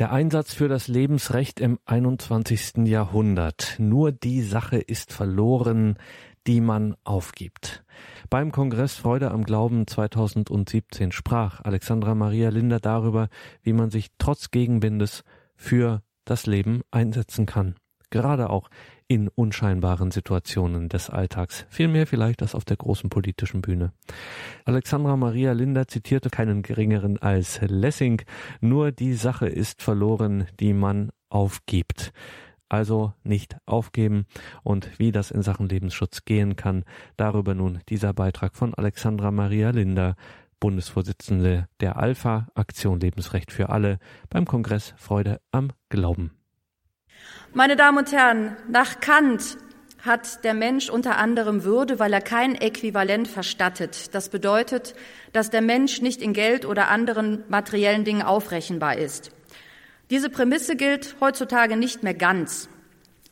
Der Einsatz für das Lebensrecht im 21. Jahrhundert. Nur die Sache ist verloren, die man aufgibt. Beim Kongress Freude am Glauben 2017 sprach Alexandra Maria Linder darüber, wie man sich trotz Gegenwindes für das Leben einsetzen kann. Gerade auch in unscheinbaren Situationen des Alltags. Viel mehr vielleicht als auf der großen politischen Bühne. Alexandra Maria Linder zitierte keinen geringeren als Lessing. Nur die Sache ist verloren, die man aufgibt. Also nicht aufgeben und wie das in Sachen Lebensschutz gehen kann. Darüber nun dieser Beitrag von Alexandra Maria Linder, Bundesvorsitzende der Alpha Aktion Lebensrecht für alle beim Kongress Freude am Glauben. Meine Damen und Herren, nach Kant hat der Mensch unter anderem Würde, weil er kein Äquivalent verstattet. Das bedeutet, dass der Mensch nicht in Geld oder anderen materiellen Dingen aufrechenbar ist. Diese Prämisse gilt heutzutage nicht mehr ganz.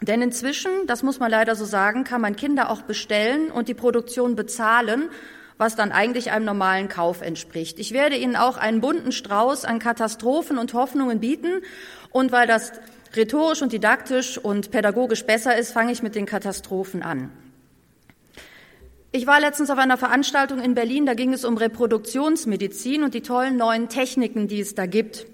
Denn inzwischen, das muss man leider so sagen, kann man Kinder auch bestellen und die Produktion bezahlen, was dann eigentlich einem normalen Kauf entspricht. Ich werde Ihnen auch einen bunten Strauß an Katastrophen und Hoffnungen bieten. Und weil das rhetorisch und didaktisch und pädagogisch besser ist, fange ich mit den Katastrophen an. Ich war letztens auf einer Veranstaltung in Berlin, da ging es um Reproduktionsmedizin und die tollen neuen Techniken, die es da gibt.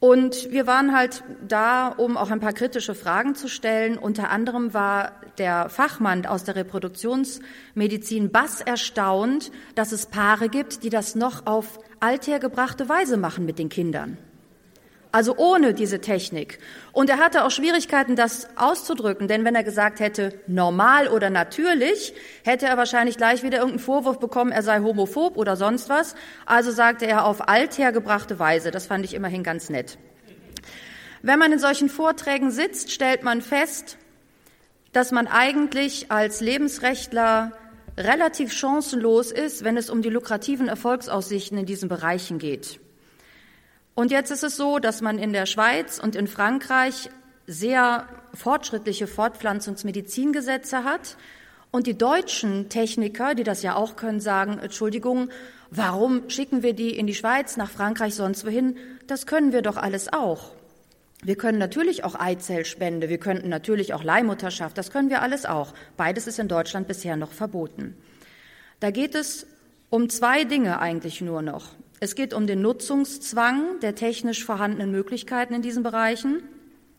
Und wir waren halt da, um auch ein paar kritische Fragen zu stellen. Unter anderem war der Fachmann aus der Reproduktionsmedizin Bass erstaunt, dass es Paare gibt, die das noch auf althergebrachte Weise machen mit den Kindern also ohne diese Technik. Und er hatte auch Schwierigkeiten, das auszudrücken, denn wenn er gesagt hätte, normal oder natürlich, hätte er wahrscheinlich gleich wieder irgendeinen Vorwurf bekommen, er sei homophob oder sonst was. Also sagte er auf althergebrachte Weise. Das fand ich immerhin ganz nett. Wenn man in solchen Vorträgen sitzt, stellt man fest, dass man eigentlich als Lebensrechtler relativ chancenlos ist, wenn es um die lukrativen Erfolgsaussichten in diesen Bereichen geht. Und jetzt ist es so, dass man in der Schweiz und in Frankreich sehr fortschrittliche Fortpflanzungsmedizingesetze hat. Und die deutschen Techniker, die das ja auch können, sagen, Entschuldigung, warum schicken wir die in die Schweiz, nach Frankreich, sonst wohin? Das können wir doch alles auch. Wir können natürlich auch Eizellspende, wir könnten natürlich auch Leihmutterschaft, das können wir alles auch. Beides ist in Deutschland bisher noch verboten. Da geht es um zwei Dinge eigentlich nur noch. Es geht um den Nutzungszwang der technisch vorhandenen Möglichkeiten in diesen Bereichen.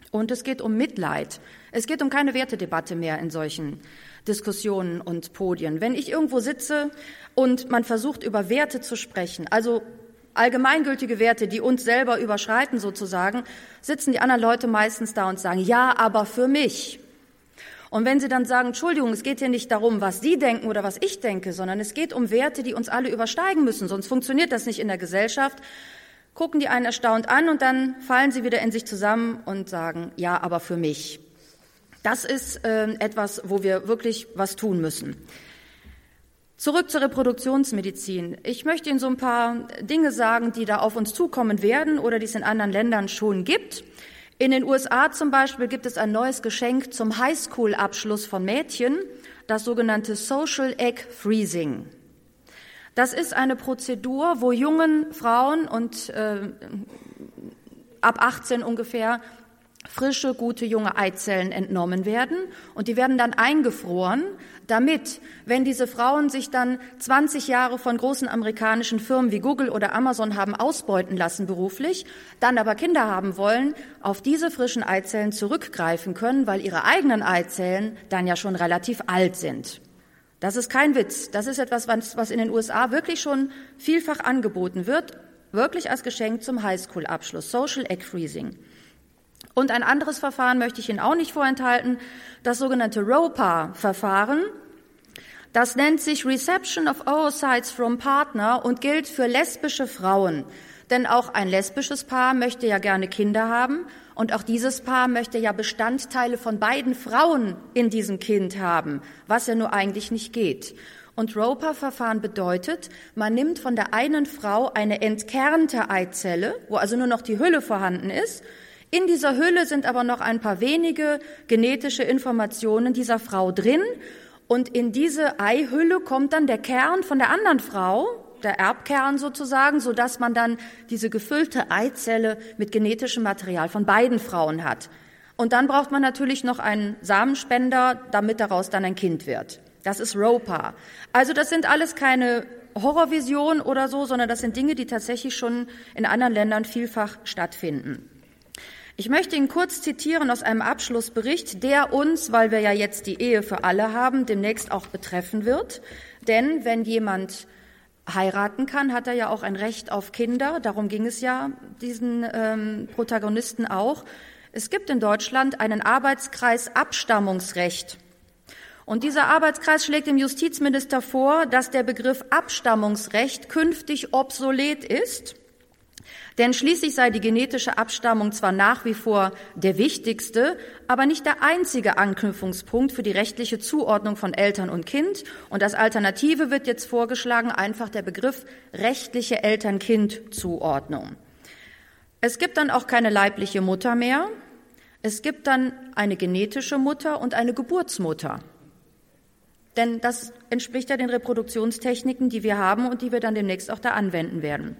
Und es geht um Mitleid. Es geht um keine Wertedebatte mehr in solchen Diskussionen und Podien. Wenn ich irgendwo sitze und man versucht, über Werte zu sprechen, also allgemeingültige Werte, die uns selber überschreiten sozusagen, sitzen die anderen Leute meistens da und sagen, ja, aber für mich. Und wenn Sie dann sagen, Entschuldigung, es geht hier nicht darum, was Sie denken oder was ich denke, sondern es geht um Werte, die uns alle übersteigen müssen, sonst funktioniert das nicht in der Gesellschaft, gucken die einen erstaunt an und dann fallen sie wieder in sich zusammen und sagen, ja, aber für mich. Das ist äh, etwas, wo wir wirklich was tun müssen. Zurück zur Reproduktionsmedizin. Ich möchte Ihnen so ein paar Dinge sagen, die da auf uns zukommen werden oder die es in anderen Ländern schon gibt. In den USA zum Beispiel gibt es ein neues Geschenk zum Highschool-Abschluss von Mädchen, das sogenannte Social Egg Freezing. Das ist eine Prozedur, wo jungen Frauen und äh, ab 18 ungefähr frische, gute junge Eizellen entnommen werden und die werden dann eingefroren, damit, wenn diese Frauen sich dann 20 Jahre von großen amerikanischen Firmen wie Google oder Amazon haben ausbeuten lassen beruflich, dann aber Kinder haben wollen, auf diese frischen Eizellen zurückgreifen können, weil ihre eigenen Eizellen dann ja schon relativ alt sind. Das ist kein Witz. Das ist etwas, was in den USA wirklich schon vielfach angeboten wird, wirklich als Geschenk zum Highschool-Abschluss, Social Egg Freezing. Und ein anderes Verfahren möchte ich Ihnen auch nicht vorenthalten, das sogenannte ROPA-Verfahren. Das nennt sich Reception of Oocytes from Partner und gilt für lesbische Frauen. Denn auch ein lesbisches Paar möchte ja gerne Kinder haben und auch dieses Paar möchte ja Bestandteile von beiden Frauen in diesem Kind haben, was ja nur eigentlich nicht geht. Und ROPA-Verfahren bedeutet, man nimmt von der einen Frau eine entkernte Eizelle, wo also nur noch die Hülle vorhanden ist, in dieser Hülle sind aber noch ein paar wenige genetische Informationen dieser Frau drin. Und in diese Eihülle kommt dann der Kern von der anderen Frau, der Erbkern sozusagen, so dass man dann diese gefüllte Eizelle mit genetischem Material von beiden Frauen hat. Und dann braucht man natürlich noch einen Samenspender, damit daraus dann ein Kind wird. Das ist ROPA. Also das sind alles keine Horrorvisionen oder so, sondern das sind Dinge, die tatsächlich schon in anderen Ländern vielfach stattfinden. Ich möchte Ihnen kurz zitieren aus einem Abschlussbericht, der uns, weil wir ja jetzt die Ehe für alle haben, demnächst auch betreffen wird. Denn wenn jemand heiraten kann, hat er ja auch ein Recht auf Kinder. Darum ging es ja diesen ähm, Protagonisten auch. Es gibt in Deutschland einen Arbeitskreis Abstammungsrecht. Und dieser Arbeitskreis schlägt dem Justizminister vor, dass der Begriff Abstammungsrecht künftig obsolet ist denn schließlich sei die genetische Abstammung zwar nach wie vor der wichtigste, aber nicht der einzige Anknüpfungspunkt für die rechtliche Zuordnung von Eltern und Kind. Und als Alternative wird jetzt vorgeschlagen einfach der Begriff rechtliche Eltern-Kind-Zuordnung. Es gibt dann auch keine leibliche Mutter mehr. Es gibt dann eine genetische Mutter und eine Geburtsmutter. Denn das entspricht ja den Reproduktionstechniken, die wir haben und die wir dann demnächst auch da anwenden werden.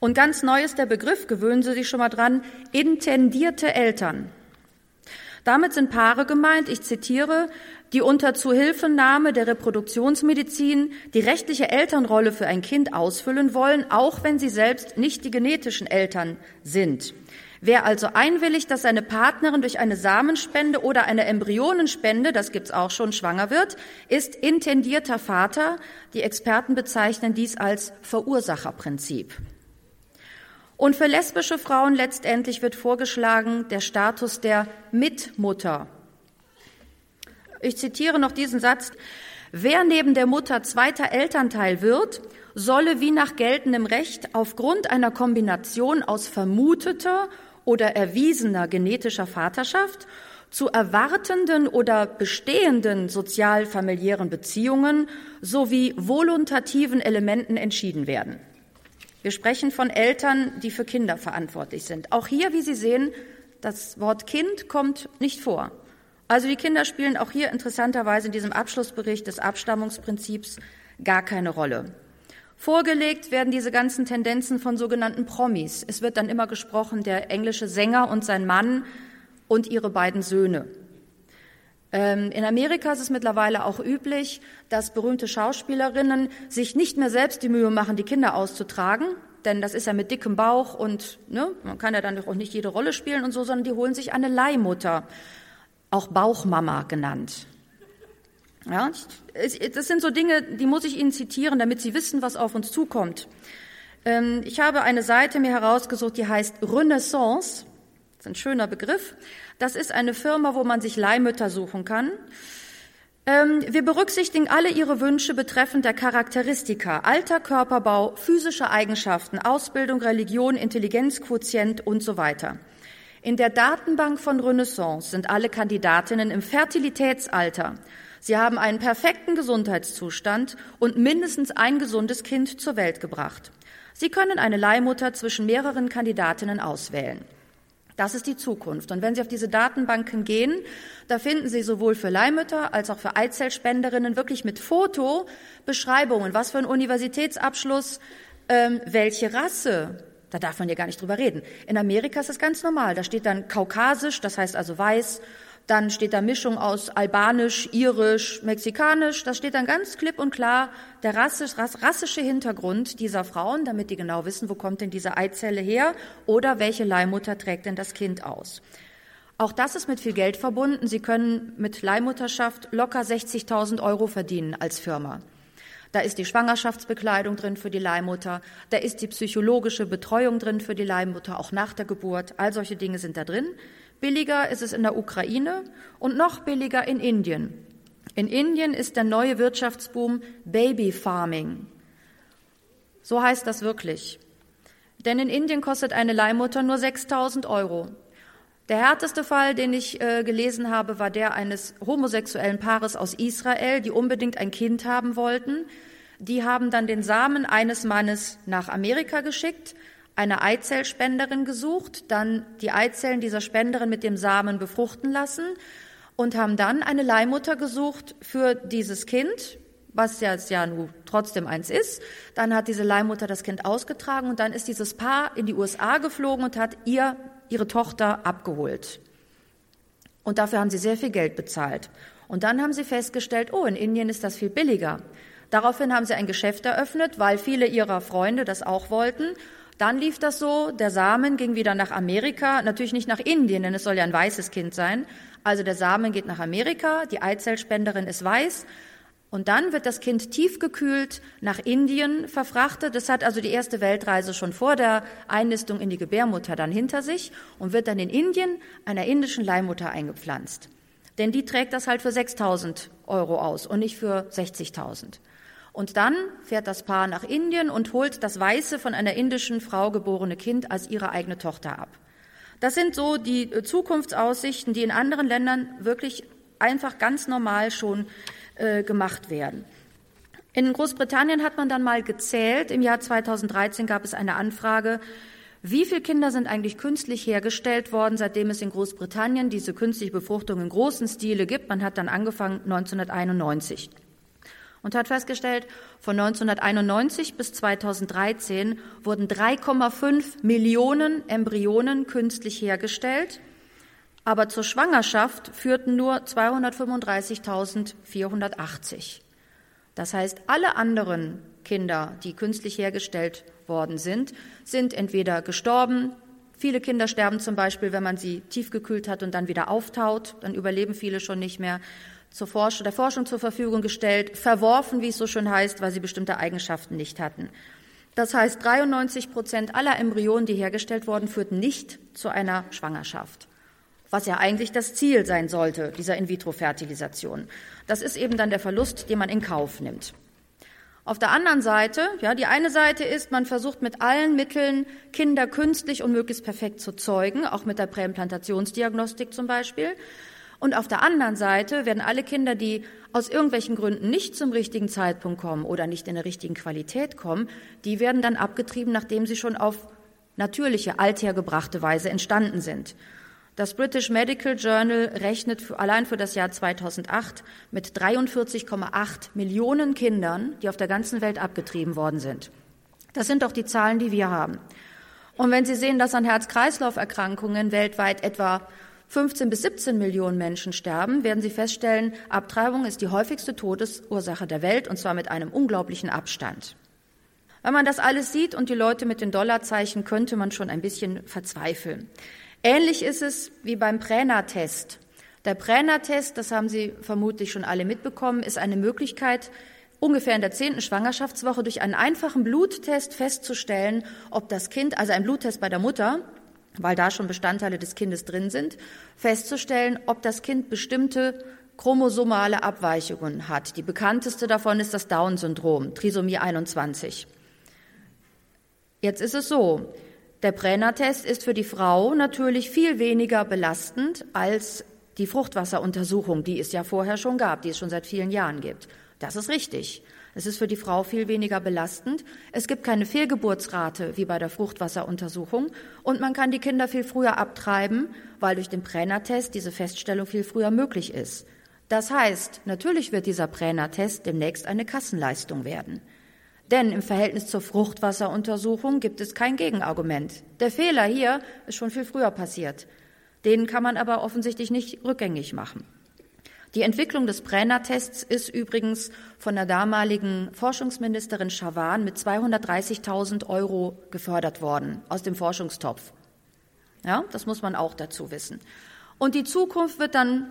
Und ganz neu ist der Begriff, gewöhnen Sie sich schon mal dran, intendierte Eltern. Damit sind Paare gemeint, ich zitiere, die unter Zuhilfenahme der Reproduktionsmedizin die rechtliche Elternrolle für ein Kind ausfüllen wollen, auch wenn sie selbst nicht die genetischen Eltern sind. Wer also einwilligt, dass seine Partnerin durch eine Samenspende oder eine Embryonenspende, das gibt's auch schon, schwanger wird, ist intendierter Vater. Die Experten bezeichnen dies als Verursacherprinzip. Und für lesbische Frauen letztendlich wird vorgeschlagen der Status der Mitmutter. Ich zitiere noch diesen Satz. Wer neben der Mutter zweiter Elternteil wird, solle wie nach geltendem Recht aufgrund einer Kombination aus vermuteter oder erwiesener genetischer Vaterschaft zu erwartenden oder bestehenden sozial-familiären Beziehungen sowie voluntativen Elementen entschieden werden. Wir sprechen von Eltern, die für Kinder verantwortlich sind. Auch hier, wie Sie sehen, das Wort Kind kommt nicht vor. Also die Kinder spielen auch hier interessanterweise in diesem Abschlussbericht des Abstammungsprinzips gar keine Rolle. Vorgelegt werden diese ganzen Tendenzen von sogenannten Promis. Es wird dann immer gesprochen, der englische Sänger und sein Mann und ihre beiden Söhne. Ähm, in Amerika ist es mittlerweile auch üblich, dass berühmte Schauspielerinnen sich nicht mehr selbst die Mühe machen, die Kinder auszutragen, denn das ist ja mit dickem Bauch und ne, man kann ja dann auch nicht jede Rolle spielen und so, sondern die holen sich eine Leihmutter, auch Bauchmama genannt. Ja, das sind so Dinge, die muss ich Ihnen zitieren, damit Sie wissen, was auf uns zukommt. Ähm, ich habe eine Seite mir herausgesucht, die heißt Renaissance. Das ist ein schöner Begriff. Das ist eine Firma, wo man sich Leihmütter suchen kann. Ähm, wir berücksichtigen alle Ihre Wünsche betreffend der Charakteristika, Alter, Körperbau, physische Eigenschaften, Ausbildung, Religion, Intelligenzquotient und so weiter. In der Datenbank von Renaissance sind alle Kandidatinnen im Fertilitätsalter. Sie haben einen perfekten Gesundheitszustand und mindestens ein gesundes Kind zur Welt gebracht. Sie können eine Leihmutter zwischen mehreren Kandidatinnen auswählen. Das ist die Zukunft. Und wenn Sie auf diese Datenbanken gehen, da finden Sie sowohl für Leihmütter als auch für Eizellspenderinnen wirklich mit Foto Beschreibungen, was für ein Universitätsabschluss, ähm, welche Rasse. Da darf man ja gar nicht drüber reden. In Amerika ist es ganz normal. Da steht dann kaukasisch, das heißt also weiß, dann steht da Mischung aus albanisch, irisch, mexikanisch. Das steht dann ganz klipp und klar der rassisch, rassische Hintergrund dieser Frauen, damit die genau wissen, wo kommt denn diese Eizelle her oder welche Leihmutter trägt denn das Kind aus. Auch das ist mit viel Geld verbunden. Sie können mit Leihmutterschaft locker 60.000 Euro verdienen als Firma. Da ist die Schwangerschaftsbekleidung drin für die Leihmutter, da ist die psychologische Betreuung drin für die Leihmutter, auch nach der Geburt. All solche Dinge sind da drin. Billiger ist es in der Ukraine und noch billiger in Indien. In Indien ist der neue Wirtschaftsboom Baby Farming. So heißt das wirklich. Denn in Indien kostet eine Leihmutter nur 6000 Euro. Der härteste Fall, den ich äh, gelesen habe, war der eines homosexuellen Paares aus Israel, die unbedingt ein Kind haben wollten. Die haben dann den Samen eines Mannes nach Amerika geschickt, eine Eizellspenderin gesucht, dann die Eizellen dieser Spenderin mit dem Samen befruchten lassen und haben dann eine Leihmutter gesucht für dieses Kind. was ja, ja nun trotzdem eins ist. Dann hat diese Leihmutter das Kind ausgetragen und dann ist dieses Paar in die USA geflogen und hat ihr ihre Tochter abgeholt. Und dafür haben sie sehr viel Geld bezahlt. Und dann haben sie festgestellt, oh, in Indien ist das viel billiger. Daraufhin haben sie ein Geschäft eröffnet, weil viele ihrer Freunde das auch wollten. Dann lief das so, der Samen ging wieder nach Amerika, natürlich nicht nach Indien, denn es soll ja ein weißes Kind sein. Also der Samen geht nach Amerika, die Eizellspenderin ist weiß, und dann wird das Kind tiefgekühlt nach Indien verfrachtet. Das hat also die erste Weltreise schon vor der Einnistung in die Gebärmutter dann hinter sich und wird dann in Indien einer indischen Leihmutter eingepflanzt. Denn die trägt das halt für 6000 Euro aus und nicht für 60.000. Und dann fährt das Paar nach Indien und holt das weiße von einer indischen Frau geborene Kind als ihre eigene Tochter ab. Das sind so die Zukunftsaussichten, die in anderen Ländern wirklich einfach ganz normal schon äh, gemacht werden. In Großbritannien hat man dann mal gezählt, im Jahr 2013 gab es eine Anfrage, wie viele Kinder sind eigentlich künstlich hergestellt worden, seitdem es in Großbritannien diese künstliche Befruchtung in großen Stile gibt. Man hat dann angefangen 1991 und hat festgestellt, von 1991 bis 2013 wurden 3,5 Millionen Embryonen künstlich hergestellt. Aber zur Schwangerschaft führten nur 235.480. Das heißt, alle anderen Kinder, die künstlich hergestellt worden sind, sind entweder gestorben, Viele Kinder sterben zum Beispiel, wenn man sie tiefgekühlt hat und dann wieder auftaut. Dann überleben viele schon nicht mehr. Zur Forschung, der Forschung zur Verfügung gestellt, verworfen, wie es so schön heißt, weil sie bestimmte Eigenschaften nicht hatten. Das heißt, 93 Prozent aller Embryonen, die hergestellt wurden, führten nicht zu einer Schwangerschaft was ja eigentlich das Ziel sein sollte, dieser In-vitro-Fertilisation. Das ist eben dann der Verlust, den man in Kauf nimmt. Auf der anderen Seite, ja, die eine Seite ist, man versucht mit allen Mitteln, Kinder künstlich und möglichst perfekt zu zeugen, auch mit der Präimplantationsdiagnostik zum Beispiel. Und auf der anderen Seite werden alle Kinder, die aus irgendwelchen Gründen nicht zum richtigen Zeitpunkt kommen oder nicht in der richtigen Qualität kommen, die werden dann abgetrieben, nachdem sie schon auf natürliche, althergebrachte Weise entstanden sind. Das British Medical Journal rechnet für, allein für das Jahr 2008 mit 43,8 Millionen Kindern, die auf der ganzen Welt abgetrieben worden sind. Das sind doch die Zahlen, die wir haben. Und wenn Sie sehen, dass an Herz-Kreislauf-Erkrankungen weltweit etwa 15 bis 17 Millionen Menschen sterben, werden Sie feststellen, Abtreibung ist die häufigste Todesursache der Welt und zwar mit einem unglaublichen Abstand. Wenn man das alles sieht und die Leute mit den Dollarzeichen, könnte man schon ein bisschen verzweifeln. Ähnlich ist es wie beim Präna-Test. Der Präna-Test, das haben Sie vermutlich schon alle mitbekommen, ist eine Möglichkeit, ungefähr in der zehnten Schwangerschaftswoche durch einen einfachen Bluttest festzustellen, ob das Kind, also ein Bluttest bei der Mutter, weil da schon Bestandteile des Kindes drin sind, festzustellen, ob das Kind bestimmte chromosomale Abweichungen hat. Die bekannteste davon ist das Down-Syndrom, Trisomie 21. Jetzt ist es so, der Brenner-Test ist für die Frau natürlich viel weniger belastend als die Fruchtwasseruntersuchung, die es ja vorher schon gab, die es schon seit vielen Jahren gibt. Das ist richtig. Es ist für die Frau viel weniger belastend. Es gibt keine Fehlgeburtsrate wie bei der Fruchtwasseruntersuchung und man kann die Kinder viel früher abtreiben, weil durch den Brenner-Test diese Feststellung viel früher möglich ist. Das heißt, natürlich wird dieser Brenner-Test demnächst eine Kassenleistung werden. Denn im Verhältnis zur Fruchtwasseruntersuchung gibt es kein Gegenargument. Der Fehler hier ist schon viel früher passiert. Den kann man aber offensichtlich nicht rückgängig machen. Die Entwicklung des Brenner-Tests ist übrigens von der damaligen Forschungsministerin Schawan mit 230.000 Euro gefördert worden aus dem Forschungstopf. Ja, das muss man auch dazu wissen. Und die Zukunft wird dann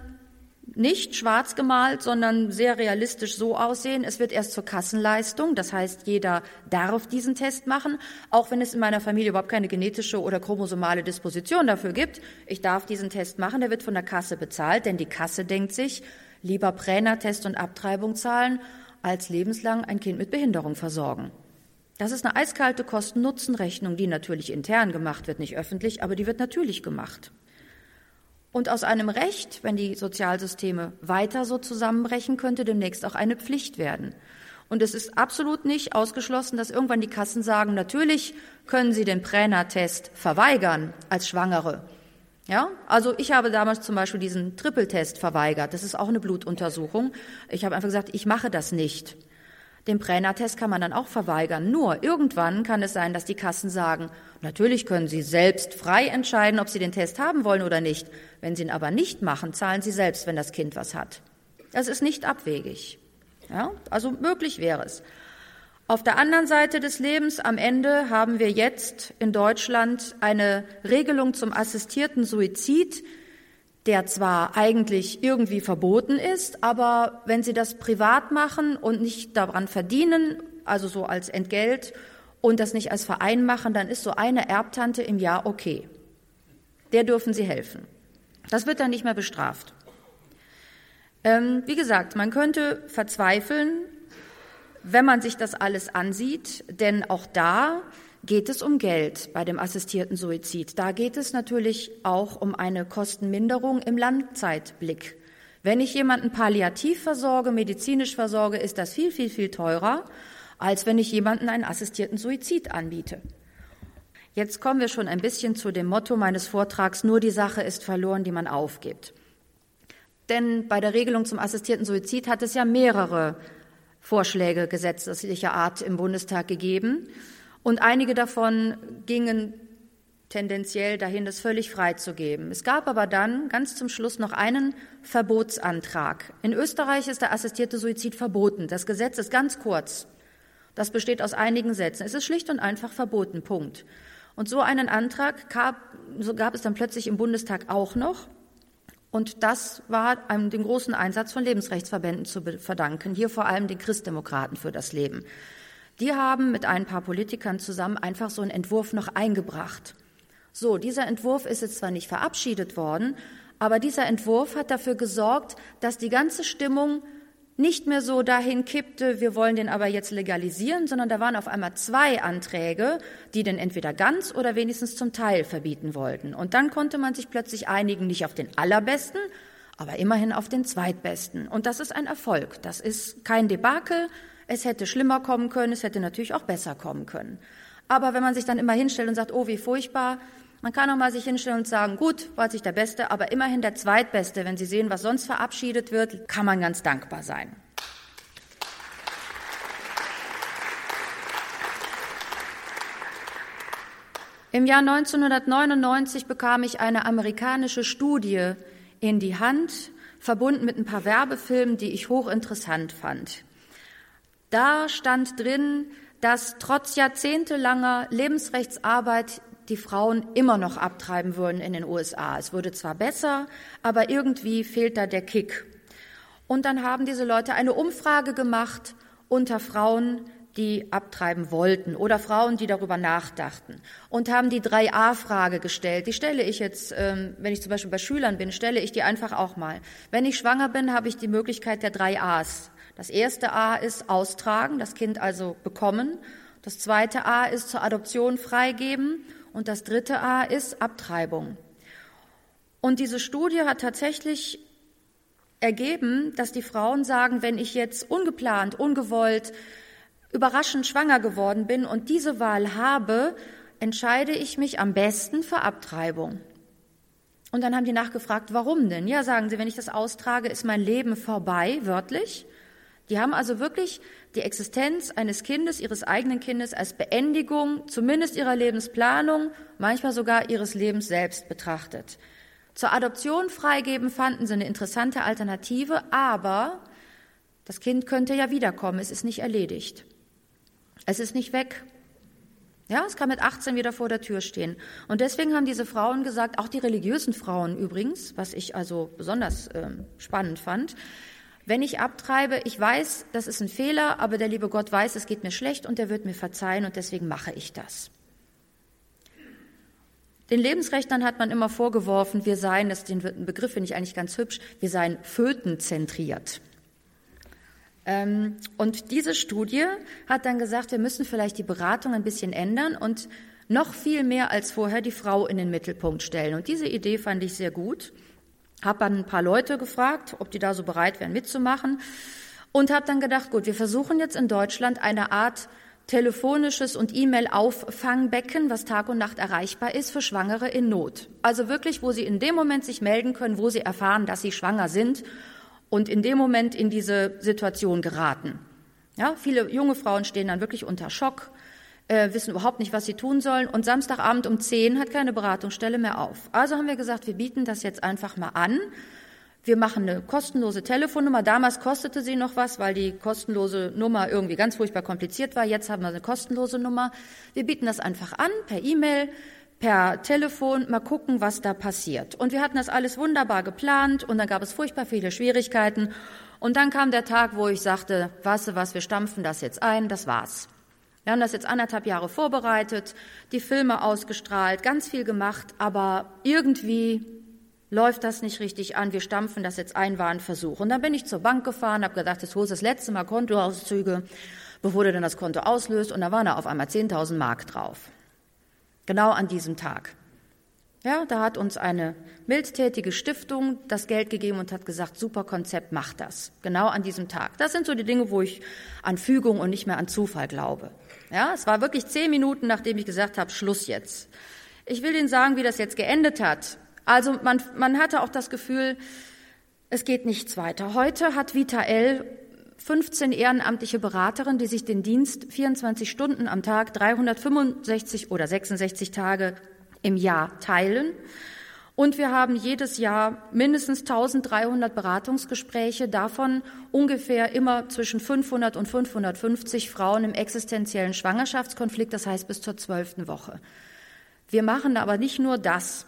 nicht schwarz gemalt, sondern sehr realistisch so aussehen. Es wird erst zur Kassenleistung, das heißt, jeder darf diesen Test machen, auch wenn es in meiner Familie überhaupt keine genetische oder chromosomale Disposition dafür gibt. Ich darf diesen Test machen, der wird von der Kasse bezahlt, denn die Kasse denkt sich, lieber Präner-Test und Abtreibung zahlen, als lebenslang ein Kind mit Behinderung versorgen. Das ist eine eiskalte Kosten-Nutzen-Rechnung, die natürlich intern gemacht wird, nicht öffentlich, aber die wird natürlich gemacht. Und aus einem Recht, wenn die Sozialsysteme weiter so zusammenbrechen, könnte demnächst auch eine Pflicht werden. Und es ist absolut nicht ausgeschlossen, dass irgendwann die Kassen sagen, natürlich können Sie den Präna-Test verweigern als Schwangere. Ja, also ich habe damals zum Beispiel diesen Trippeltest verweigert. Das ist auch eine Blutuntersuchung. Ich habe einfach gesagt, ich mache das nicht. Den Pränatest kann man dann auch verweigern. Nur irgendwann kann es sein, dass die Kassen sagen, natürlich können Sie selbst frei entscheiden, ob Sie den Test haben wollen oder nicht. Wenn Sie ihn aber nicht machen, zahlen Sie selbst, wenn das Kind was hat. Das ist nicht abwegig. Ja, also möglich wäre es. Auf der anderen Seite des Lebens, am Ende, haben wir jetzt in Deutschland eine Regelung zum assistierten Suizid, der zwar eigentlich irgendwie verboten ist, aber wenn Sie das privat machen und nicht daran verdienen, also so als Entgelt und das nicht als Verein machen, dann ist so eine Erbtante im Jahr okay. Der dürfen Sie helfen. Das wird dann nicht mehr bestraft. Ähm, wie gesagt, man könnte verzweifeln, wenn man sich das alles ansieht, denn auch da geht es um Geld bei dem assistierten Suizid. Da geht es natürlich auch um eine Kostenminderung im Langzeitblick. Wenn ich jemanden palliativ versorge, medizinisch versorge, ist das viel, viel, viel teurer, als wenn ich jemanden einen assistierten Suizid anbiete. Jetzt kommen wir schon ein bisschen zu dem Motto meines Vortrags, nur die Sache ist verloren, die man aufgibt. Denn bei der Regelung zum assistierten Suizid hat es ja mehrere Vorschläge gesetzlicher Art im Bundestag gegeben. Und einige davon gingen tendenziell dahin, das völlig freizugeben. Es gab aber dann ganz zum Schluss noch einen Verbotsantrag. In Österreich ist der assistierte Suizid verboten. Das Gesetz ist ganz kurz. Das besteht aus einigen Sätzen. Es ist schlicht und einfach verboten. Punkt. Und so einen Antrag gab, so gab es dann plötzlich im Bundestag auch noch. Und das war einem den großen Einsatz von Lebensrechtsverbänden zu verdanken, hier vor allem den Christdemokraten für das Leben. Die haben mit ein paar Politikern zusammen einfach so einen Entwurf noch eingebracht. So, dieser Entwurf ist jetzt zwar nicht verabschiedet worden, aber dieser Entwurf hat dafür gesorgt, dass die ganze Stimmung nicht mehr so dahin kippte, wir wollen den aber jetzt legalisieren, sondern da waren auf einmal zwei Anträge, die den entweder ganz oder wenigstens zum Teil verbieten wollten. Und dann konnte man sich plötzlich einigen, nicht auf den allerbesten, aber immerhin auf den zweitbesten. Und das ist ein Erfolg. Das ist kein Debakel. Es hätte schlimmer kommen können, es hätte natürlich auch besser kommen können. Aber wenn man sich dann immer hinstellt und sagt, oh, wie furchtbar, man kann auch mal sich hinstellen und sagen, gut, war sich der Beste, aber immerhin der Zweitbeste. Wenn Sie sehen, was sonst verabschiedet wird, kann man ganz dankbar sein. Im Jahr 1999 bekam ich eine amerikanische Studie in die Hand, verbunden mit ein paar Werbefilmen, die ich hochinteressant fand. Da stand drin, dass trotz jahrzehntelanger Lebensrechtsarbeit die Frauen immer noch abtreiben würden in den USA. Es würde zwar besser, aber irgendwie fehlt da der Kick. Und dann haben diese Leute eine Umfrage gemacht unter Frauen, die abtreiben wollten oder Frauen, die darüber nachdachten und haben die 3a-Frage gestellt. Die stelle ich jetzt, ähm, wenn ich zum Beispiel bei Schülern bin, stelle ich die einfach auch mal. Wenn ich schwanger bin, habe ich die Möglichkeit der drei A's. Das erste A ist austragen, das Kind also bekommen. Das zweite A ist zur Adoption freigeben und das dritte A ist Abtreibung. Und diese Studie hat tatsächlich ergeben, dass die Frauen sagen, wenn ich jetzt ungeplant, ungewollt, überraschend schwanger geworden bin und diese Wahl habe, entscheide ich mich am besten für Abtreibung. Und dann haben die nachgefragt, warum denn? Ja, sagen sie, wenn ich das austrage, ist mein Leben vorbei, wörtlich. Die haben also wirklich die Existenz eines Kindes, ihres eigenen Kindes als Beendigung zumindest ihrer Lebensplanung, manchmal sogar ihres Lebens selbst betrachtet. Zur Adoption freigeben fanden sie eine interessante Alternative, aber das Kind könnte ja wiederkommen, es ist nicht erledigt. Es ist nicht weg. Ja, es kann mit 18 wieder vor der Tür stehen. Und deswegen haben diese Frauen gesagt, auch die religiösen Frauen übrigens, was ich also besonders äh, spannend fand, wenn ich abtreibe, ich weiß, das ist ein Fehler, aber der liebe Gott weiß, es geht mir schlecht und er wird mir verzeihen und deswegen mache ich das. Den Lebensrechtlern hat man immer vorgeworfen, wir seien, das den Begriff finde ich eigentlich ganz hübsch, wir seien fötenzentriert. Ähm, und diese Studie hat dann gesagt, wir müssen vielleicht die Beratung ein bisschen ändern und noch viel mehr als vorher die Frau in den Mittelpunkt stellen. Und diese Idee fand ich sehr gut habe dann ein paar Leute gefragt, ob die da so bereit wären mitzumachen und habe dann gedacht, gut, wir versuchen jetzt in Deutschland eine Art telefonisches und E-Mail-Auffangbecken, was Tag und Nacht erreichbar ist für Schwangere in Not. Also wirklich, wo sie in dem Moment sich melden können, wo sie erfahren, dass sie schwanger sind und in dem Moment in diese Situation geraten. Ja, viele junge Frauen stehen dann wirklich unter Schock, äh, wissen überhaupt nicht, was sie tun sollen. Und Samstagabend um 10 hat keine Beratungsstelle mehr auf. Also haben wir gesagt, wir bieten das jetzt einfach mal an. Wir machen eine kostenlose Telefonnummer. Damals kostete sie noch was, weil die kostenlose Nummer irgendwie ganz furchtbar kompliziert war. Jetzt haben wir eine kostenlose Nummer. Wir bieten das einfach an per E-Mail, per Telefon, mal gucken, was da passiert. Und wir hatten das alles wunderbar geplant und dann gab es furchtbar viele Schwierigkeiten. Und dann kam der Tag, wo ich sagte, du was, wir stampfen das jetzt ein, das war's. Wir haben das jetzt anderthalb Jahre vorbereitet, die Filme ausgestrahlt, ganz viel gemacht, aber irgendwie läuft das nicht richtig an, wir stampfen das jetzt ein, war ein Versuch. Und dann bin ich zur Bank gefahren, habe gedacht, jetzt holst du das letzte Mal Kontoauszüge, bevor du dann das Konto auslöst. Und da waren da auf einmal 10.000 Mark drauf. Genau an diesem Tag. Ja, da hat uns eine mildtätige Stiftung das Geld gegeben und hat gesagt, super Konzept, mach das. Genau an diesem Tag. Das sind so die Dinge, wo ich an Fügung und nicht mehr an Zufall glaube. Ja, es war wirklich zehn Minuten, nachdem ich gesagt habe, Schluss jetzt. Ich will Ihnen sagen, wie das jetzt geendet hat. Also man, man hatte auch das Gefühl, es geht nichts weiter. Heute hat Vita L 15 ehrenamtliche Beraterinnen, die sich den Dienst 24 Stunden am Tag, 365 oder 66 Tage im Jahr teilen. Und wir haben jedes Jahr mindestens 1300 Beratungsgespräche, davon ungefähr immer zwischen 500 und 550 Frauen im existenziellen Schwangerschaftskonflikt, das heißt bis zur zwölften Woche. Wir machen aber nicht nur das.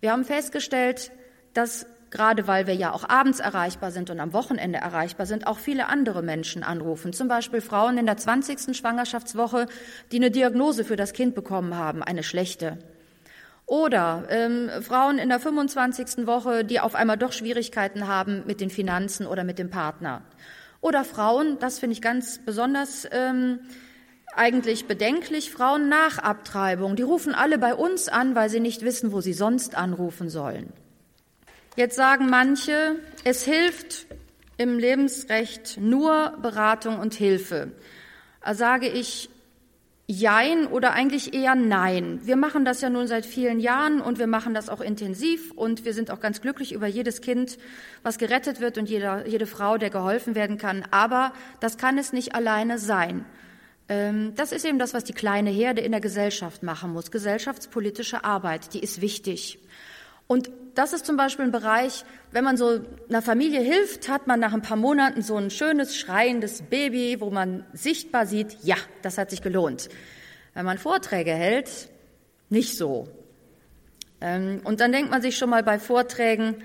Wir haben festgestellt, dass gerade weil wir ja auch abends erreichbar sind und am Wochenende erreichbar sind, auch viele andere Menschen anrufen. Zum Beispiel Frauen in der 20. Schwangerschaftswoche, die eine Diagnose für das Kind bekommen haben, eine schlechte. Oder ähm, Frauen in der 25. Woche, die auf einmal doch Schwierigkeiten haben mit den Finanzen oder mit dem Partner. Oder Frauen, das finde ich ganz besonders ähm, eigentlich bedenklich, Frauen nach Abtreibung. Die rufen alle bei uns an, weil sie nicht wissen, wo sie sonst anrufen sollen. Jetzt sagen manche, es hilft im Lebensrecht nur Beratung und Hilfe. Sage ich Jein oder eigentlich eher Nein. Wir machen das ja nun seit vielen Jahren und wir machen das auch intensiv und wir sind auch ganz glücklich über jedes Kind, was gerettet wird und jeder, jede Frau, der geholfen werden kann. Aber das kann es nicht alleine sein. Ähm, das ist eben das, was die kleine Herde in der Gesellschaft machen muss. Gesellschaftspolitische Arbeit, die ist wichtig. Und das ist zum Beispiel ein Bereich, wenn man so einer Familie hilft, hat man nach ein paar Monaten so ein schönes, schreiendes Baby, wo man sichtbar sieht, ja, das hat sich gelohnt. Wenn man Vorträge hält, nicht so. Ähm, und dann denkt man sich schon mal bei Vorträgen,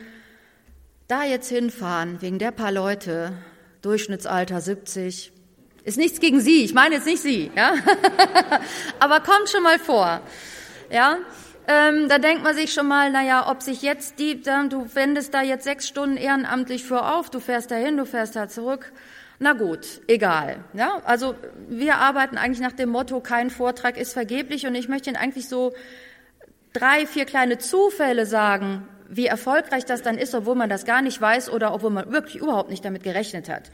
da jetzt hinfahren, wegen der paar Leute, Durchschnittsalter 70, ist nichts gegen Sie, ich meine jetzt nicht Sie, ja? Aber kommt schon mal vor, ja? Ähm, da denkt man sich schon mal, naja, ob sich jetzt die, du wendest da jetzt sechs Stunden ehrenamtlich für auf, du fährst da hin, du fährst da zurück. Na gut, egal. Ja, also wir arbeiten eigentlich nach dem Motto, kein Vortrag ist vergeblich und ich möchte Ihnen eigentlich so drei, vier kleine Zufälle sagen, wie erfolgreich das dann ist, obwohl man das gar nicht weiß oder obwohl man wirklich überhaupt nicht damit gerechnet hat.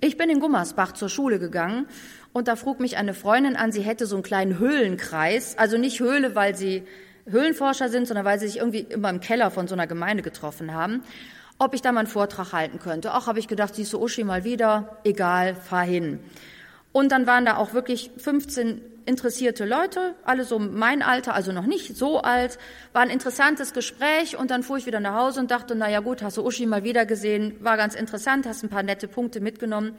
Ich bin in Gummersbach zur Schule gegangen und da frug mich eine Freundin an, sie hätte so einen kleinen Höhlenkreis, also nicht Höhle, weil sie Höhlenforscher sind, sondern weil sie sich irgendwie immer im Keller von so einer Gemeinde getroffen haben, ob ich da mal einen Vortrag halten könnte. Auch habe ich gedacht, siehst du Uschi mal wieder, egal, fahr hin. Und dann waren da auch wirklich 15 interessierte Leute, alle so mein Alter, also noch nicht so alt, war ein interessantes Gespräch und dann fuhr ich wieder nach Hause und dachte, na ja gut, hast du Uschi mal wieder gesehen, war ganz interessant, hast ein paar nette Punkte mitgenommen.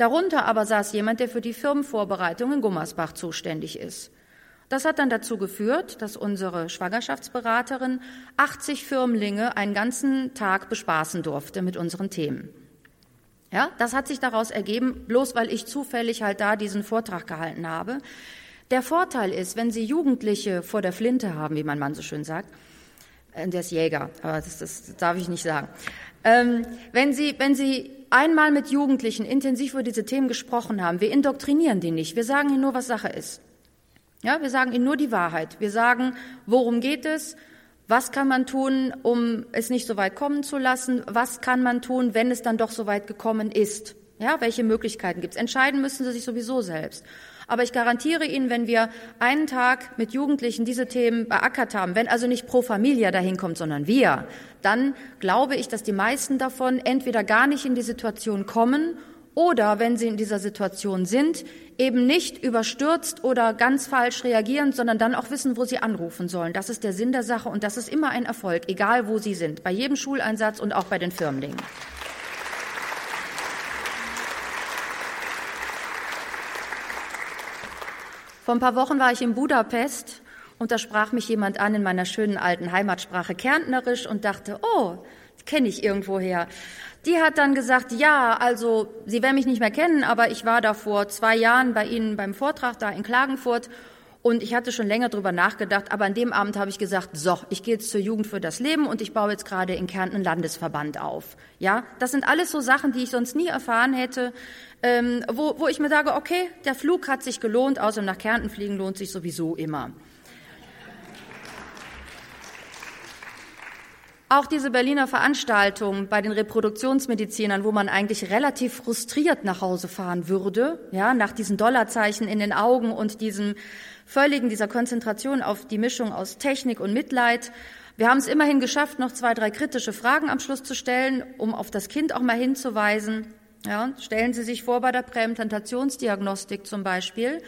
Darunter aber saß jemand, der für die Firmenvorbereitung in Gummersbach zuständig ist. Das hat dann dazu geführt, dass unsere Schwangerschaftsberaterin 80 Firmlinge einen ganzen Tag bespaßen durfte mit unseren Themen. Ja, das hat sich daraus ergeben, bloß weil ich zufällig halt da diesen Vortrag gehalten habe. Der Vorteil ist, wenn Sie Jugendliche vor der Flinte haben, wie mein Mann so schön sagt, äh, der ist Jäger, aber das, das darf ich nicht sagen. Ähm, wenn Sie, wenn Sie einmal mit Jugendlichen intensiv über diese Themen gesprochen haben. Wir indoktrinieren die nicht. Wir sagen ihnen nur, was Sache ist. Ja, wir sagen ihnen nur die Wahrheit. Wir sagen, worum geht es? Was kann man tun, um es nicht so weit kommen zu lassen? Was kann man tun, wenn es dann doch so weit gekommen ist? Ja, welche Möglichkeiten gibt es? Entscheiden müssen sie sich sowieso selbst. Aber ich garantiere Ihnen, wenn wir einen Tag mit Jugendlichen diese Themen beackert haben, wenn also nicht Pro Familia dahin kommt, sondern wir, dann glaube ich, dass die meisten davon entweder gar nicht in die Situation kommen oder wenn sie in dieser Situation sind, eben nicht überstürzt oder ganz falsch reagieren, sondern dann auch wissen, wo sie anrufen sollen. Das ist der Sinn der Sache und das ist immer ein Erfolg, egal wo sie sind, bei jedem Schuleinsatz und auch bei den Firmlingen. Vor ein paar Wochen war ich in Budapest und da sprach mich jemand an in meiner schönen alten Heimatsprache Kärntnerisch und dachte, oh, kenne ich irgendwoher. Die hat dann gesagt, ja, also Sie werden mich nicht mehr kennen, aber ich war da vor zwei Jahren bei Ihnen beim Vortrag da in Klagenfurt und ich hatte schon länger drüber nachgedacht, aber an dem Abend habe ich gesagt, so, ich gehe jetzt zur Jugend für das Leben und ich baue jetzt gerade in Kärnten einen Landesverband auf. Ja, das sind alles so Sachen, die ich sonst nie erfahren hätte, ähm, wo, wo ich mir sage, okay, der Flug hat sich gelohnt, außer nach Kärnten fliegen lohnt sich sowieso immer. Auch diese Berliner Veranstaltung bei den Reproduktionsmedizinern, wo man eigentlich relativ frustriert nach Hause fahren würde, ja, nach diesen Dollarzeichen in den Augen und diesem völligen, dieser Konzentration auf die Mischung aus Technik und Mitleid. Wir haben es immerhin geschafft, noch zwei, drei kritische Fragen am Schluss zu stellen, um auf das Kind auch mal hinzuweisen. Ja, stellen Sie sich vor, bei der Präimplantationsdiagnostik zum Beispiel,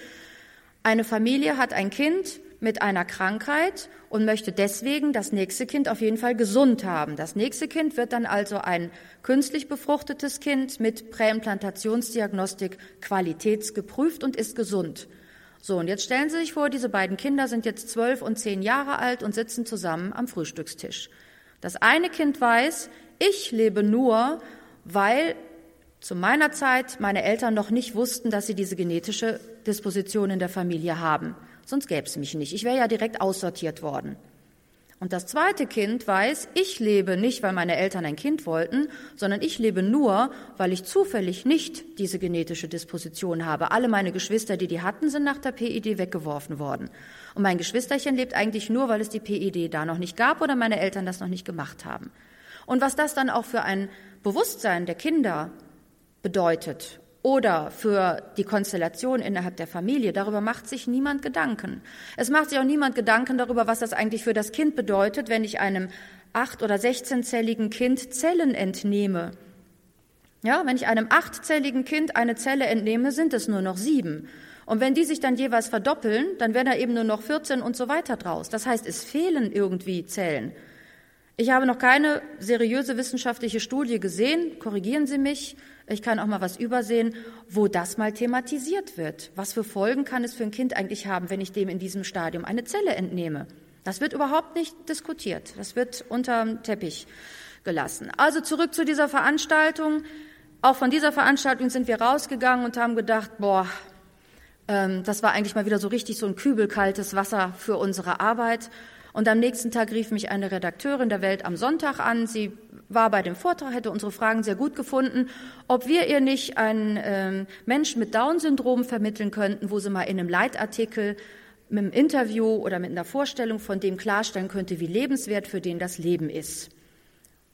eine Familie hat ein Kind, mit einer Krankheit und möchte deswegen das nächste Kind auf jeden Fall gesund haben. Das nächste Kind wird dann also ein künstlich befruchtetes Kind mit Präimplantationsdiagnostik qualitätsgeprüft und ist gesund. So, und jetzt stellen Sie sich vor, diese beiden Kinder sind jetzt zwölf und zehn Jahre alt und sitzen zusammen am Frühstückstisch. Das eine Kind weiß, ich lebe nur, weil zu meiner Zeit meine Eltern noch nicht wussten, dass sie diese genetische Disposition in der Familie haben sonst gäbe es mich nicht. Ich wäre ja direkt aussortiert worden. Und das zweite Kind weiß, ich lebe nicht, weil meine Eltern ein Kind wollten, sondern ich lebe nur, weil ich zufällig nicht diese genetische Disposition habe. Alle meine Geschwister, die die hatten, sind nach der PID weggeworfen worden. Und mein Geschwisterchen lebt eigentlich nur, weil es die PID da noch nicht gab oder meine Eltern das noch nicht gemacht haben. Und was das dann auch für ein Bewusstsein der Kinder bedeutet oder für die Konstellation innerhalb der Familie. Darüber macht sich niemand Gedanken. Es macht sich auch niemand Gedanken darüber, was das eigentlich für das Kind bedeutet, wenn ich einem acht- oder sechzehnzelligen Kind Zellen entnehme. Ja, wenn ich einem achtzelligen Kind eine Zelle entnehme, sind es nur noch sieben. Und wenn die sich dann jeweils verdoppeln, dann werden da eben nur noch 14 und so weiter draus. Das heißt, es fehlen irgendwie Zellen. Ich habe noch keine seriöse wissenschaftliche Studie gesehen, korrigieren Sie mich, ich kann auch mal was übersehen, wo das mal thematisiert wird. Was für Folgen kann es für ein Kind eigentlich haben, wenn ich dem in diesem Stadium eine Zelle entnehme? Das wird überhaupt nicht diskutiert. Das wird unterm Teppich gelassen. Also zurück zu dieser Veranstaltung. Auch von dieser Veranstaltung sind wir rausgegangen und haben gedacht, boah, ähm, das war eigentlich mal wieder so richtig so ein kübelkaltes Wasser für unsere Arbeit. Und am nächsten Tag rief mich eine Redakteurin der Welt am Sonntag an. Sie war bei dem Vortrag, hätte unsere Fragen sehr gut gefunden, ob wir ihr nicht einen ähm, Menschen mit Down-Syndrom vermitteln könnten, wo sie mal in einem Leitartikel mit einem Interview oder mit einer Vorstellung von dem klarstellen könnte, wie lebenswert für den das Leben ist.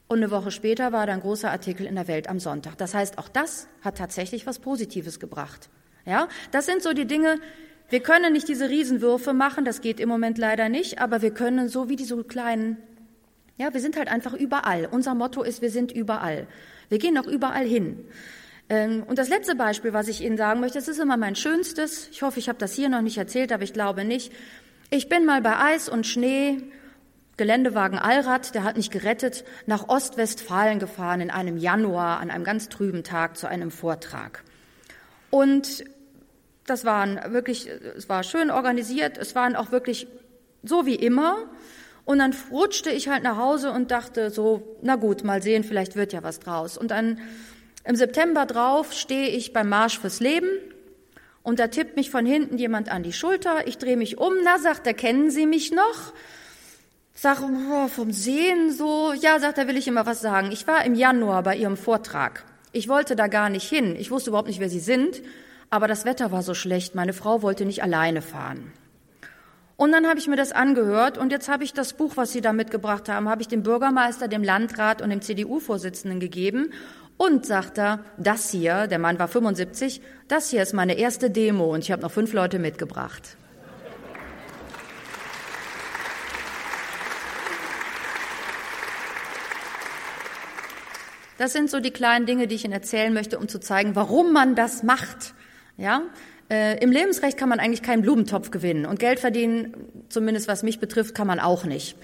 Und eine Woche später war da ein großer Artikel in der Welt am Sonntag. Das heißt, auch das hat tatsächlich was Positives gebracht. Ja, das sind so die Dinge, wir können nicht diese Riesenwürfe machen, das geht im Moment leider nicht, aber wir können so wie diese kleinen, ja, wir sind halt einfach überall. Unser Motto ist, wir sind überall. Wir gehen auch überall hin. Ähm, und das letzte Beispiel, was ich Ihnen sagen möchte, das ist immer mein schönstes. Ich hoffe, ich habe das hier noch nicht erzählt, aber ich glaube nicht. Ich bin mal bei Eis und Schnee, Geländewagen Allrad, der hat mich gerettet, nach Ostwestfalen gefahren in einem Januar an einem ganz trüben Tag zu einem Vortrag. Und das waren wirklich, es war schön organisiert, es waren auch wirklich so wie immer. Und dann rutschte ich halt nach Hause und dachte so, na gut, mal sehen, vielleicht wird ja was draus. Und dann im September drauf stehe ich beim Marsch fürs Leben und da tippt mich von hinten jemand an die Schulter. Ich drehe mich um, na, sagt er, kennen Sie mich noch? Sag, oh, vom Sehen so, ja, sagt er, will ich immer was sagen. Ich war im Januar bei Ihrem Vortrag. Ich wollte da gar nicht hin. Ich wusste überhaupt nicht, wer Sie sind. Aber das Wetter war so schlecht, meine Frau wollte nicht alleine fahren. Und dann habe ich mir das angehört und jetzt habe ich das Buch, was Sie da mitgebracht haben, habe ich dem Bürgermeister, dem Landrat und dem CDU-Vorsitzenden gegeben und sagt er, das hier, der Mann war 75, das hier ist meine erste Demo und ich habe noch fünf Leute mitgebracht. Das sind so die kleinen Dinge, die ich Ihnen erzählen möchte, um zu zeigen, warum man das macht. Ja, äh, Im Lebensrecht kann man eigentlich keinen Blumentopf gewinnen und Geld verdienen, zumindest was mich betrifft, kann man auch nicht.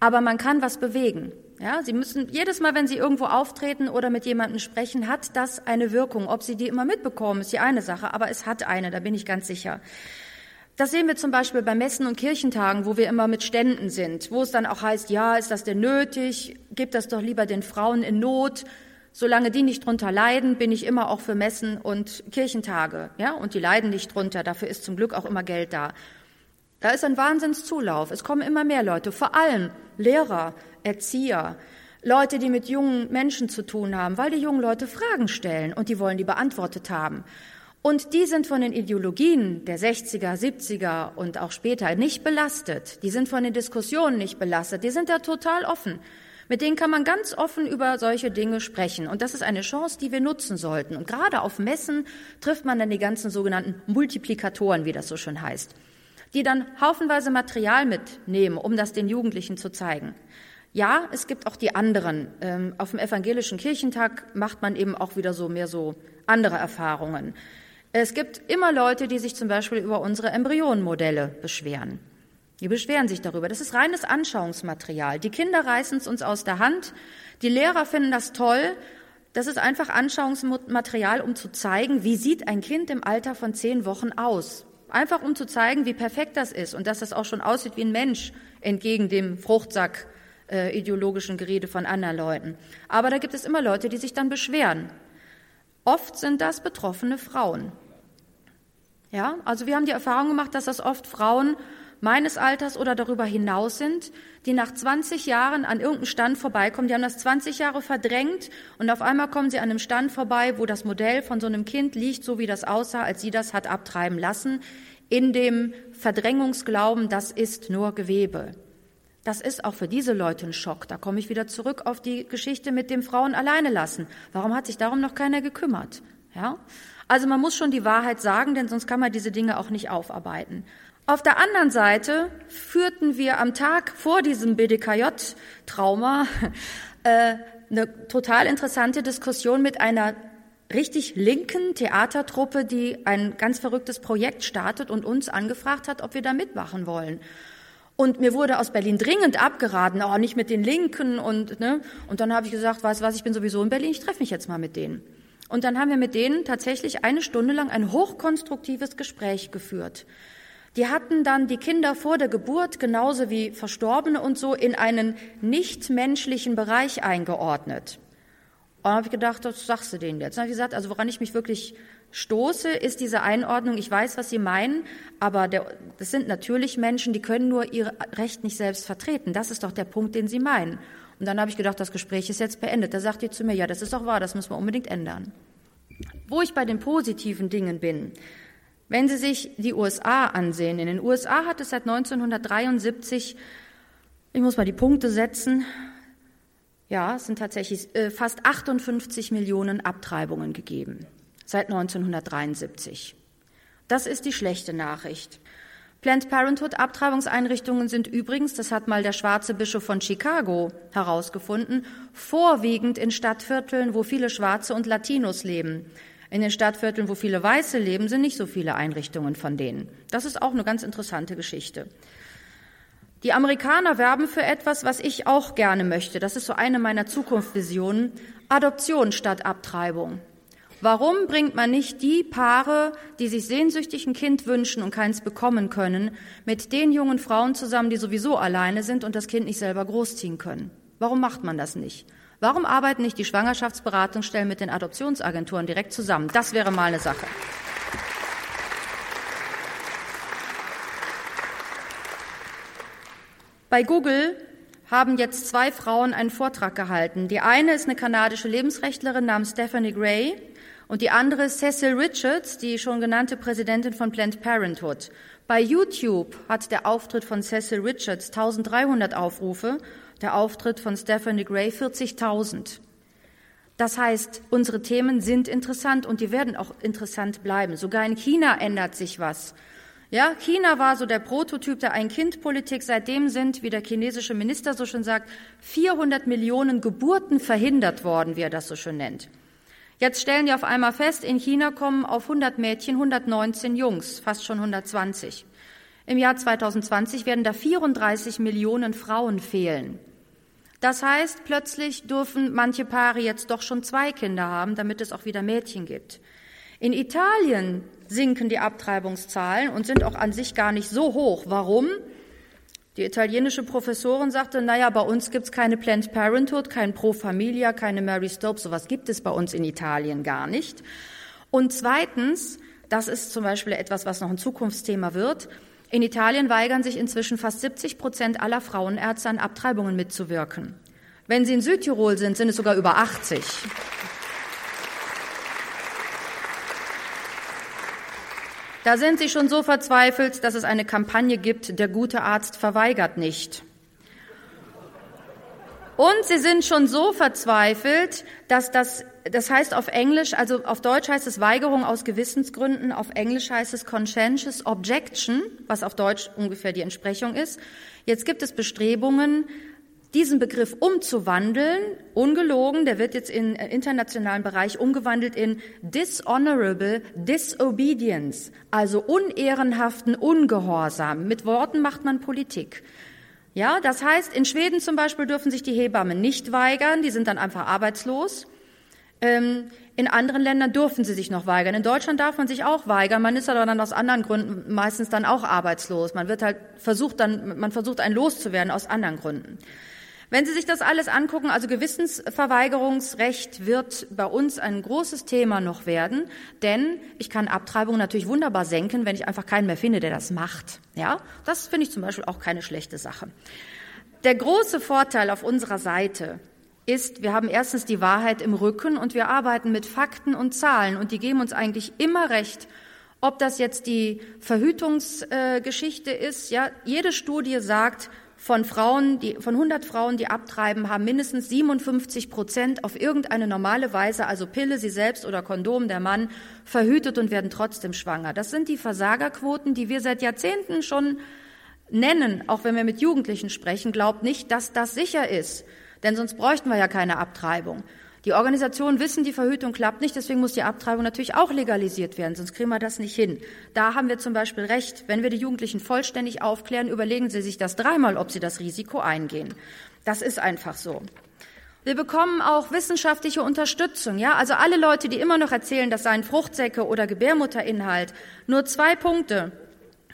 Aber man kann was bewegen. Ja, Sie müssen jedes Mal, wenn Sie irgendwo auftreten oder mit jemandem sprechen, hat das eine Wirkung. Ob Sie die immer mitbekommen, ist die eine Sache, aber es hat eine, da bin ich ganz sicher. Das sehen wir zum Beispiel bei Messen und Kirchentagen, wo wir immer mit Ständen sind, wo es dann auch heißt, ja, ist das denn nötig? Gib das doch lieber den Frauen in Not. Solange die nicht drunter leiden, bin ich immer auch für Messen und Kirchentage, ja, und die leiden nicht drunter. Dafür ist zum Glück auch immer Geld da. Da ist ein Wahnsinnszulauf. Es kommen immer mehr Leute, vor allem Lehrer, Erzieher, Leute, die mit jungen Menschen zu tun haben, weil die jungen Leute Fragen stellen und die wollen die beantwortet haben. Und die sind von den Ideologien der 60er, 70er und auch später nicht belastet. Die sind von den Diskussionen nicht belastet. Die sind da total offen. Mit denen kann man ganz offen über solche Dinge sprechen. Und das ist eine Chance, die wir nutzen sollten. Und gerade auf Messen trifft man dann die ganzen sogenannten Multiplikatoren, wie das so schön heißt, die dann haufenweise Material mitnehmen, um das den Jugendlichen zu zeigen. Ja, es gibt auch die anderen. Ähm, auf dem evangelischen Kirchentag macht man eben auch wieder so mehr so andere Erfahrungen. Es gibt immer Leute, die sich zum Beispiel über unsere Embryonenmodelle beschweren. Die beschweren sich darüber. Das ist reines Anschauungsmaterial. Die Kinder reißen es uns aus der Hand. Die Lehrer finden das toll. Das ist einfach Anschauungsmaterial, um zu zeigen, wie sieht ein Kind im Alter von zehn Wochen aus. Einfach um zu zeigen, wie perfekt das ist und dass das auch schon aussieht wie ein Mensch entgegen dem Fruchtsack äh, ideologischen Gerede von anderen Leuten. Aber da gibt es immer Leute, die sich dann beschweren. Oft sind das betroffene Frauen. Ja, also wir haben die Erfahrung gemacht, dass das oft Frauen meines Alters oder darüber hinaus sind, die nach 20 Jahren an irgendeinem Stand vorbeikommen. Die haben das 20 Jahre verdrängt und auf einmal kommen sie an einem Stand vorbei, wo das Modell von so einem Kind liegt, so wie das aussah, als sie das hat abtreiben lassen, in dem Verdrängungsglauben, das ist nur Gewebe. Das ist auch für diese Leute ein Schock. Da komme ich wieder zurück auf die Geschichte mit dem Frauen alleine lassen. Warum hat sich darum noch keiner gekümmert? Ja? Also man muss schon die Wahrheit sagen, denn sonst kann man diese Dinge auch nicht aufarbeiten. Auf der anderen Seite führten wir am Tag vor diesem BDKJ-Trauma äh, eine total interessante Diskussion mit einer richtig linken Theatertruppe, die ein ganz verrücktes Projekt startet und uns angefragt hat, ob wir da mitmachen wollen. Und mir wurde aus Berlin dringend abgeraten, oh, nicht mit den Linken und ne. Und dann habe ich gesagt, weißt was, ich bin sowieso in Berlin, ich treffe mich jetzt mal mit denen. Und dann haben wir mit denen tatsächlich eine Stunde lang ein hochkonstruktives Gespräch geführt. Die hatten dann die Kinder vor der Geburt genauso wie Verstorbene und so in einen nichtmenschlichen Bereich eingeordnet. Und dann habe ich gedacht, das sagst du denen jetzt. Dann habe ich gesagt, also woran ich mich wirklich stoße, ist diese Einordnung, ich weiß, was Sie meinen, aber der, das sind natürlich Menschen, die können nur ihr Recht nicht selbst vertreten. Das ist doch der Punkt, den Sie meinen. Und dann habe ich gedacht, das Gespräch ist jetzt beendet. Da sagt ihr zu mir, ja, das ist doch wahr, das müssen wir unbedingt ändern. Wo ich bei den positiven Dingen bin, wenn Sie sich die USA ansehen, in den USA hat es seit 1973, ich muss mal die Punkte setzen, ja, es sind tatsächlich äh, fast 58 Millionen Abtreibungen gegeben seit 1973. Das ist die schlechte Nachricht. Planned Parenthood Abtreibungseinrichtungen sind übrigens, das hat mal der schwarze Bischof von Chicago herausgefunden, vorwiegend in Stadtvierteln, wo viele Schwarze und Latinos leben. In den Stadtvierteln, wo viele Weiße leben, sind nicht so viele Einrichtungen von denen. Das ist auch eine ganz interessante Geschichte. Die Amerikaner werben für etwas, was ich auch gerne möchte. Das ist so eine meiner Zukunftsvisionen. Adoption statt Abtreibung. Warum bringt man nicht die Paare, die sich sehnsüchtig ein Kind wünschen und keins bekommen können, mit den jungen Frauen zusammen, die sowieso alleine sind und das Kind nicht selber großziehen können? Warum macht man das nicht? Warum arbeiten nicht die Schwangerschaftsberatungsstellen mit den Adoptionsagenturen direkt zusammen? Das wäre mal eine Sache. Bei Google haben jetzt zwei Frauen einen Vortrag gehalten. Die eine ist eine kanadische Lebensrechtlerin namens Stephanie Gray und die andere Cecil Richards, die schon genannte Präsidentin von Planned Parenthood. Bei YouTube hat der Auftritt von Cecil Richards 1300 Aufrufe, der Auftritt von Stephanie Gray 40.000. Das heißt, unsere Themen sind interessant und die werden auch interessant bleiben. Sogar in China ändert sich was. Ja, China war so der Prototyp der Ein-Kind-Politik. Seitdem sind, wie der chinesische Minister so schön sagt, 400 Millionen Geburten verhindert worden, wie er das so schön nennt. Jetzt stellen die auf einmal fest, in China kommen auf 100 Mädchen 119 Jungs, fast schon 120. Im Jahr 2020 werden da 34 Millionen Frauen fehlen. Das heißt, plötzlich dürfen manche Paare jetzt doch schon zwei Kinder haben, damit es auch wieder Mädchen gibt. In Italien sinken die Abtreibungszahlen und sind auch an sich gar nicht so hoch. Warum? Die italienische Professorin sagte, naja, bei uns gibt's keine Planned Parenthood, kein Pro Familia, keine Mary Stopes, sowas gibt es bei uns in Italien gar nicht. Und zweitens, das ist zum Beispiel etwas, was noch ein Zukunftsthema wird, in Italien weigern sich inzwischen fast 70 Prozent aller Frauenärzte an Abtreibungen mitzuwirken. Wenn sie in Südtirol sind, sind es sogar über 80. Da sind sie schon so verzweifelt, dass es eine Kampagne gibt, der gute Arzt verweigert nicht. Und sie sind schon so verzweifelt, dass das, das heißt auf Englisch, also auf Deutsch heißt es Weigerung aus Gewissensgründen, auf Englisch heißt es Conscientious Objection, was auf Deutsch ungefähr die Entsprechung ist. Jetzt gibt es Bestrebungen, diesen Begriff umzuwandeln, ungelogen, der wird jetzt im internationalen Bereich umgewandelt in dishonorable disobedience, also unehrenhaften Ungehorsam. Mit Worten macht man Politik. Ja, das heißt, in Schweden zum Beispiel dürfen sich die Hebammen nicht weigern, die sind dann einfach arbeitslos. Ähm, in anderen Ländern dürfen sie sich noch weigern. In Deutschland darf man sich auch weigern. Man ist aber dann aus anderen Gründen meistens dann auch arbeitslos. Man wird halt versucht dann, man versucht einen loszuwerden aus anderen Gründen. Wenn Sie sich das alles angucken, also Gewissensverweigerungsrecht wird bei uns ein großes Thema noch werden, denn ich kann Abtreibung natürlich wunderbar senken, wenn ich einfach keinen mehr finde, der das macht. Ja, das finde ich zum Beispiel auch keine schlechte Sache. Der große Vorteil auf unserer Seite ist, wir haben erstens die Wahrheit im Rücken und wir arbeiten mit Fakten und Zahlen und die geben uns eigentlich immer recht. Ob das jetzt die Verhütungsgeschichte ist, ja, jede Studie sagt, von Frauen, die, von 100 Frauen, die abtreiben, haben mindestens 57 Prozent auf irgendeine normale Weise, also Pille, sie selbst oder Kondom, der Mann, verhütet und werden trotzdem schwanger. Das sind die Versagerquoten, die wir seit Jahrzehnten schon nennen, auch wenn wir mit Jugendlichen sprechen. Glaubt nicht, dass das sicher ist, denn sonst bräuchten wir ja keine Abtreibung. Die Organisationen wissen, die Verhütung klappt nicht, deswegen muss die Abtreibung natürlich auch legalisiert werden, sonst kriegen wir das nicht hin. Da haben wir zum Beispiel recht. Wenn wir die Jugendlichen vollständig aufklären, überlegen sie sich das dreimal, ob sie das Risiko eingehen. Das ist einfach so. Wir bekommen auch wissenschaftliche Unterstützung, ja. Also alle Leute, die immer noch erzählen, das seien Fruchtsäcke oder Gebärmutterinhalt. Nur zwei Punkte.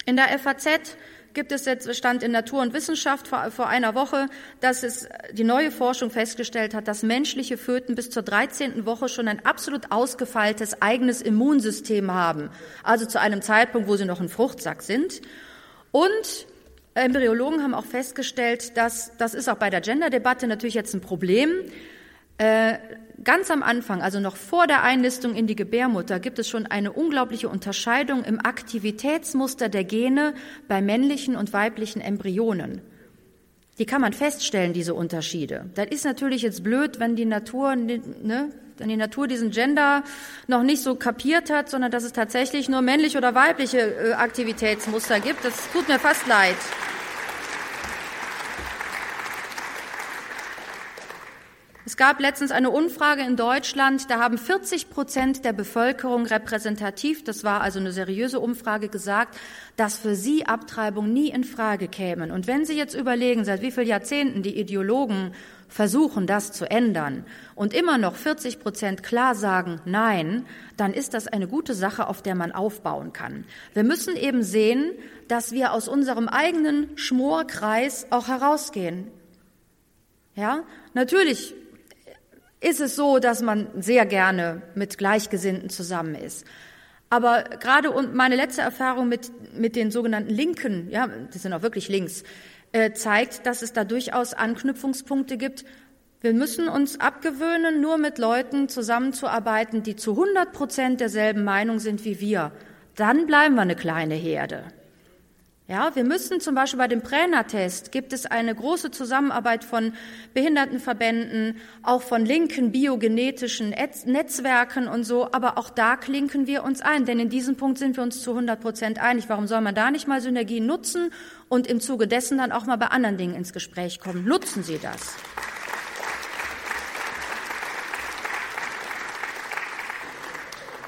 In der FAZ gibt es jetzt Stand in Natur und Wissenschaft vor, vor einer Woche, dass es die neue Forschung festgestellt hat, dass menschliche Föten bis zur 13. Woche schon ein absolut ausgefeiltes eigenes Immunsystem haben. Also zu einem Zeitpunkt, wo sie noch ein Fruchtsack sind. Und Embryologen haben auch festgestellt, dass das ist auch bei der Gender-Debatte natürlich jetzt ein Problem. Äh, ganz am Anfang, also noch vor der Einlistung in die Gebärmutter, gibt es schon eine unglaubliche Unterscheidung im Aktivitätsmuster der Gene bei männlichen und weiblichen Embryonen. Die kann man feststellen, diese Unterschiede. Das ist natürlich jetzt blöd, wenn die Natur, ne, wenn die Natur diesen Gender noch nicht so kapiert hat, sondern dass es tatsächlich nur männliche oder weibliche äh, Aktivitätsmuster gibt. Das tut mir fast leid. Es gab letztens eine Umfrage in Deutschland, da haben 40 Prozent der Bevölkerung repräsentativ, das war also eine seriöse Umfrage, gesagt, dass für sie Abtreibung nie in Frage kämen. Und wenn Sie jetzt überlegen, seit wie vielen Jahrzehnten die Ideologen versuchen, das zu ändern und immer noch 40 Prozent klar sagen Nein, dann ist das eine gute Sache, auf der man aufbauen kann. Wir müssen eben sehen, dass wir aus unserem eigenen Schmorkreis auch herausgehen. Ja, natürlich ist es so, dass man sehr gerne mit Gleichgesinnten zusammen ist. Aber gerade und meine letzte Erfahrung mit, mit den sogenannten Linken, ja, die sind auch wirklich links, äh, zeigt, dass es da durchaus Anknüpfungspunkte gibt. Wir müssen uns abgewöhnen, nur mit Leuten zusammenzuarbeiten, die zu 100 Prozent derselben Meinung sind wie wir. Dann bleiben wir eine kleine Herde. Ja, wir müssen zum Beispiel bei dem Pränatest gibt es eine große Zusammenarbeit von Behindertenverbänden, auch von linken biogenetischen Netzwerken und so. Aber auch da klinken wir uns ein, denn in diesem Punkt sind wir uns zu 100 Prozent einig. Warum soll man da nicht mal Synergien nutzen und im Zuge dessen dann auch mal bei anderen Dingen ins Gespräch kommen? Nutzen Sie das.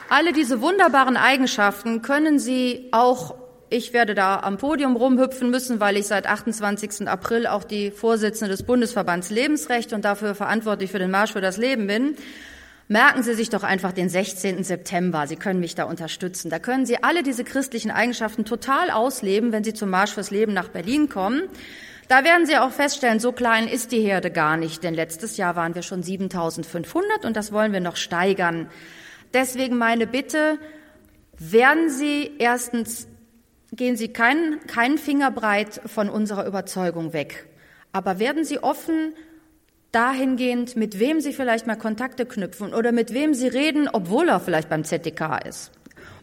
Alle diese wunderbaren Eigenschaften können Sie auch ich werde da am Podium rumhüpfen müssen, weil ich seit 28. April auch die Vorsitzende des Bundesverbands Lebensrecht und dafür verantwortlich für den Marsch für das Leben bin. Merken Sie sich doch einfach den 16. September. Sie können mich da unterstützen. Da können Sie alle diese christlichen Eigenschaften total ausleben, wenn Sie zum Marsch fürs Leben nach Berlin kommen. Da werden Sie auch feststellen, so klein ist die Herde gar nicht, denn letztes Jahr waren wir schon 7500 und das wollen wir noch steigern. Deswegen meine Bitte, werden Sie erstens gehen Sie keinen, keinen Finger breit von unserer Überzeugung weg. Aber werden Sie offen dahingehend, mit wem Sie vielleicht mal Kontakte knüpfen oder mit wem Sie reden, obwohl er vielleicht beim ZDK ist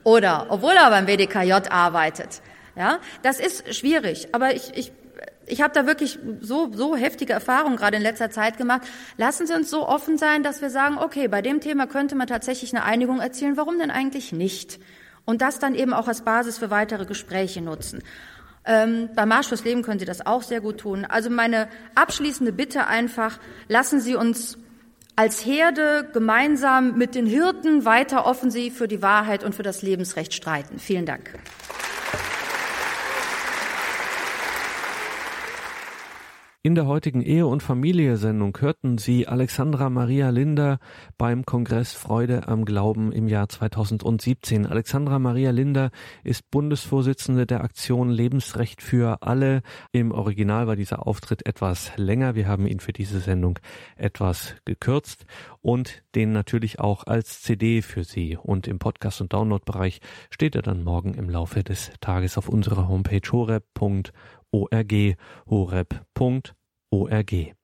oder obwohl er beim WDKJ arbeitet. Ja, das ist schwierig, aber ich, ich, ich habe da wirklich so, so heftige Erfahrungen gerade in letzter Zeit gemacht. Lassen Sie uns so offen sein, dass wir sagen, okay, bei dem Thema könnte man tatsächlich eine Einigung erzielen. Warum denn eigentlich nicht? Und das dann eben auch als Basis für weitere Gespräche nutzen. Ähm, beim Marsch fürs Leben können Sie das auch sehr gut tun. Also meine abschließende Bitte einfach, lassen Sie uns als Herde gemeinsam mit den Hirten weiter offensiv für die Wahrheit und für das Lebensrecht streiten. Vielen Dank. In der heutigen Ehe- und Familie-Sendung hörten Sie Alexandra Maria Linder beim Kongress Freude am Glauben im Jahr 2017. Alexandra Maria Linder ist Bundesvorsitzende der Aktion Lebensrecht für alle. Im Original war dieser Auftritt etwas länger. Wir haben ihn für diese Sendung etwas gekürzt und den natürlich auch als CD für Sie. Und im Podcast- und Download-Bereich steht er dann morgen im Laufe des Tages auf unserer Homepage horeb.org horeb.org org